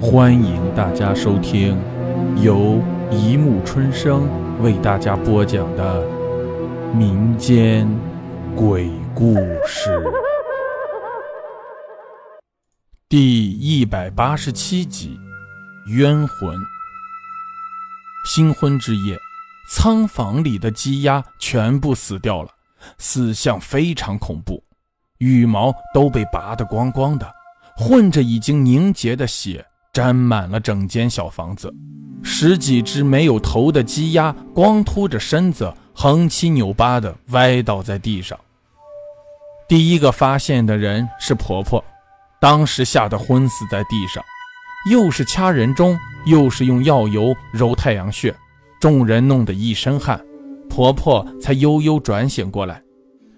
欢迎大家收听由一木春生为大家播讲的民间鬼故事第一百八十七集《冤魂》。新婚之夜，仓房里的鸡鸭全部死掉了，死相非常恐怖，羽毛都被拔得光光的，混着已经凝结的血。沾满了整间小房子，十几只没有头的鸡鸭光秃着身子，横七扭八的歪倒在地上。第一个发现的人是婆婆，当时吓得昏死在地上，又是掐人中，又是用药油揉太阳穴，众人弄得一身汗，婆婆才悠悠转醒过来，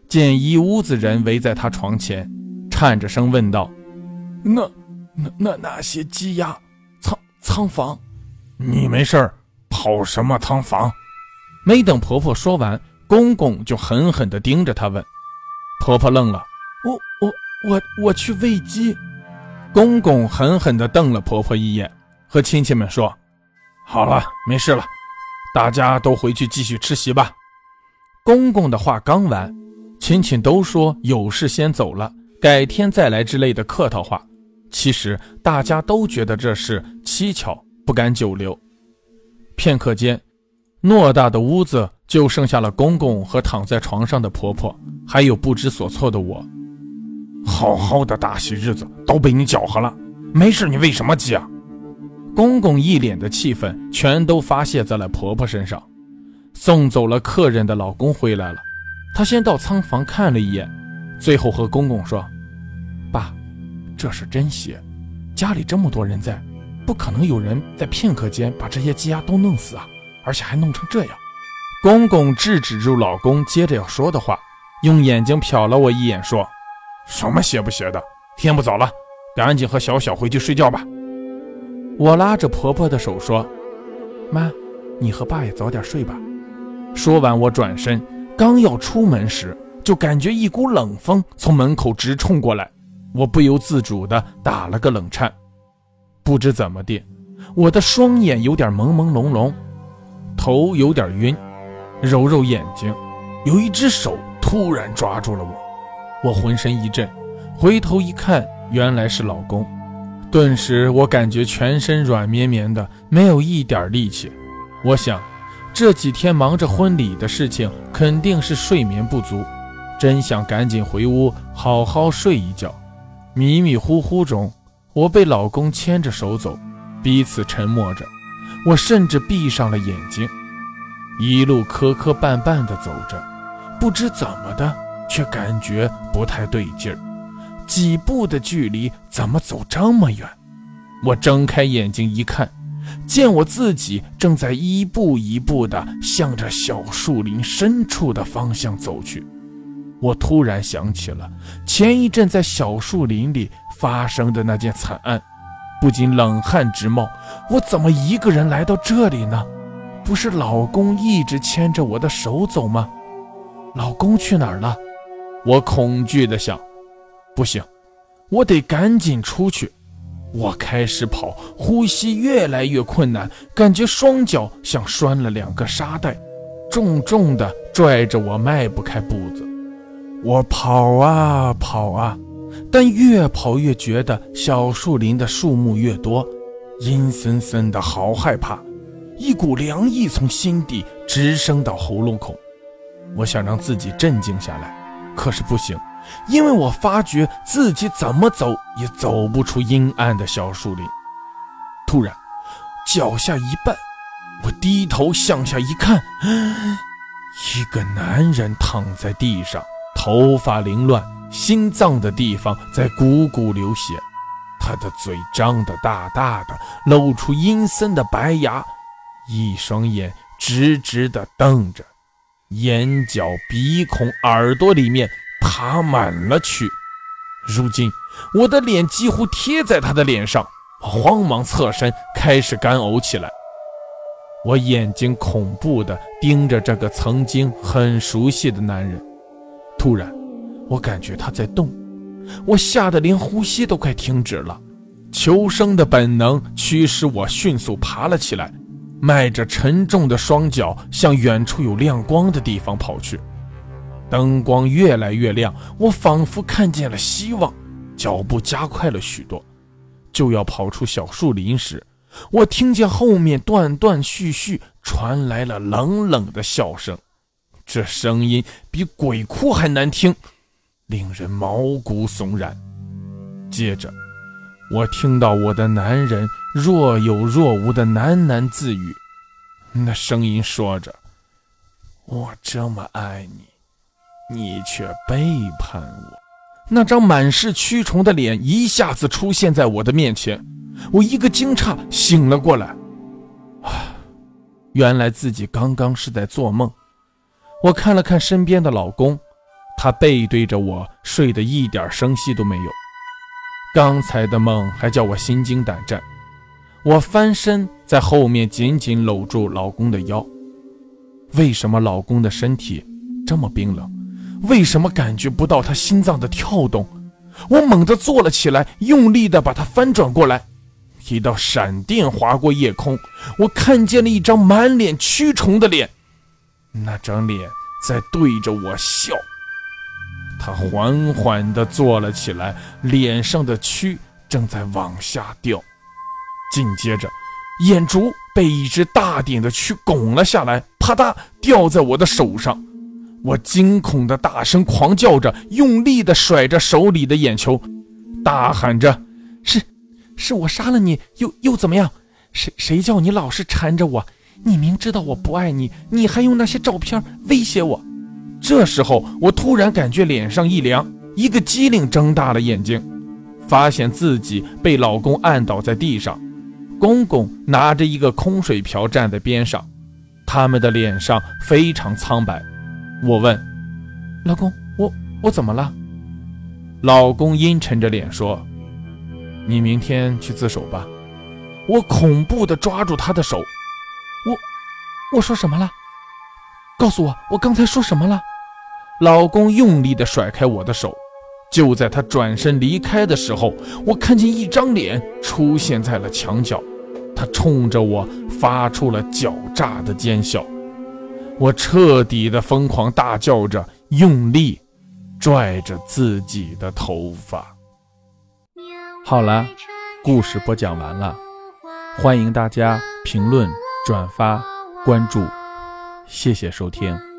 见一屋子人围在她床前，颤着声问道：“那？”那那那些鸡鸭，仓仓房，你没事儿跑什么仓房？没等婆婆说完，公公就狠狠地盯着她问。婆婆愣了，我我我我去喂鸡。公公狠狠地瞪了婆婆一眼，和亲戚们说：“好了，没事了，大家都回去继续吃席吧。”公公的话刚完，亲戚都说有事先走了，改天再来之类的客套话。其实大家都觉得这事蹊跷，不敢久留。片刻间，偌大的屋子就剩下了公公和躺在床上的婆婆，还有不知所措的我。好好的大喜日子都被你搅和了，没事你为什么急啊？公公一脸的气愤，全都发泄在了婆婆身上。送走了客人的老公回来了，他先到仓房看了一眼，最后和公公说：“爸。”这是真邪，家里这么多人在，不可能有人在片刻间把这些鸡鸭都弄死啊！而且还弄成这样。公公制止住老公接着要说的话，用眼睛瞟了我一眼，说：“什么邪不邪的？天不早了，赶紧和小小回去睡觉吧。”我拉着婆婆的手说：“妈，你和爸也早点睡吧。”说完，我转身刚要出门时，就感觉一股冷风从门口直冲过来。我不由自主地打了个冷颤，不知怎么的，我的双眼有点朦朦胧胧，头有点晕，揉揉眼睛，有一只手突然抓住了我，我浑身一震，回头一看，原来是老公，顿时我感觉全身软绵绵的，没有一点力气。我想，这几天忙着婚礼的事情，肯定是睡眠不足，真想赶紧回屋好好睡一觉。迷迷糊糊中，我被老公牵着手走，彼此沉默着。我甚至闭上了眼睛，一路磕磕绊绊地走着，不知怎么的，却感觉不太对劲儿。几步的距离，怎么走这么远？我睁开眼睛一看，见我自己正在一步一步地向着小树林深处的方向走去。我突然想起了前一阵在小树林里发生的那件惨案，不禁冷汗直冒。我怎么一个人来到这里呢？不是老公一直牵着我的手走吗？老公去哪儿了？我恐惧地想。不行，我得赶紧出去。我开始跑，呼吸越来越困难，感觉双脚像拴了两个沙袋，重重地拽着我，迈不开步子。我跑啊跑啊，但越跑越觉得小树林的树木越多，阴森森的，好害怕。一股凉意从心底直升到喉咙口。我想让自己镇静下来，可是不行，因为我发觉自己怎么走也走不出阴暗的小树林。突然，脚下一绊，我低头向下一看，一个男人躺在地上。头发凌乱，心脏的地方在汩汩流血，他的嘴张得大大的，露出阴森的白牙，一双眼直直地瞪着，眼角、鼻孔、耳朵里面爬满了蛆。如今我的脸几乎贴在他的脸上，慌忙侧身开始干呕起来。我眼睛恐怖地盯着这个曾经很熟悉的男人。突然，我感觉他在动，我吓得连呼吸都快停止了。求生的本能驱使我迅速爬了起来，迈着沉重的双脚向远处有亮光的地方跑去。灯光越来越亮，我仿佛看见了希望，脚步加快了许多。就要跑出小树林时，我听见后面断断续续传来了冷冷的笑声，这声音比鬼哭还难听，令人毛骨悚然。接着，我听到我的男人若有若无的喃喃自语，那声音说着：“我这么爱你。”你却背叛我，那张满是蛆虫的脸一下子出现在我的面前，我一个惊诧醒了过来。啊，原来自己刚刚是在做梦。我看了看身边的老公，他背对着我睡得一点声息都没有。刚才的梦还叫我心惊胆战。我翻身在后面紧紧搂住老公的腰。为什么老公的身体这么冰冷？为什么感觉不到他心脏的跳动？我猛地坐了起来，用力地把他翻转过来。一道闪电划过夜空，我看见了一张满脸蛆虫的脸，那张脸在对着我笑。他缓缓地坐了起来，脸上的蛆正在往下掉。紧接着，眼珠被一只大点的蛆拱了下来，啪嗒掉在我的手上。我惊恐的大声狂叫着，用力的甩着手里的眼球，大喊着：“是，是我杀了你，又又怎么样？谁谁叫你老是缠着我？你明知道我不爱你，你还用那些照片威胁我。”这时候，我突然感觉脸上一凉，一个机灵睁大了眼睛，发现自己被老公按倒在地上，公公拿着一个空水瓢站在边上，他们的脸上非常苍白。我问：“老公，我我怎么了？”老公阴沉着脸说：“你明天去自首吧。”我恐怖地抓住他的手：“我说什么了？告诉我，我刚才说什么了？”老公用力地甩开我的手。就在他转身离开的时候，我看见一张脸出现在了墙角，他冲着我发出了狡诈的奸笑。我彻底的疯狂大叫着，用力拽着自己的头发。好了，故事播讲完了，欢迎大家评论、转发、关注，谢谢收听。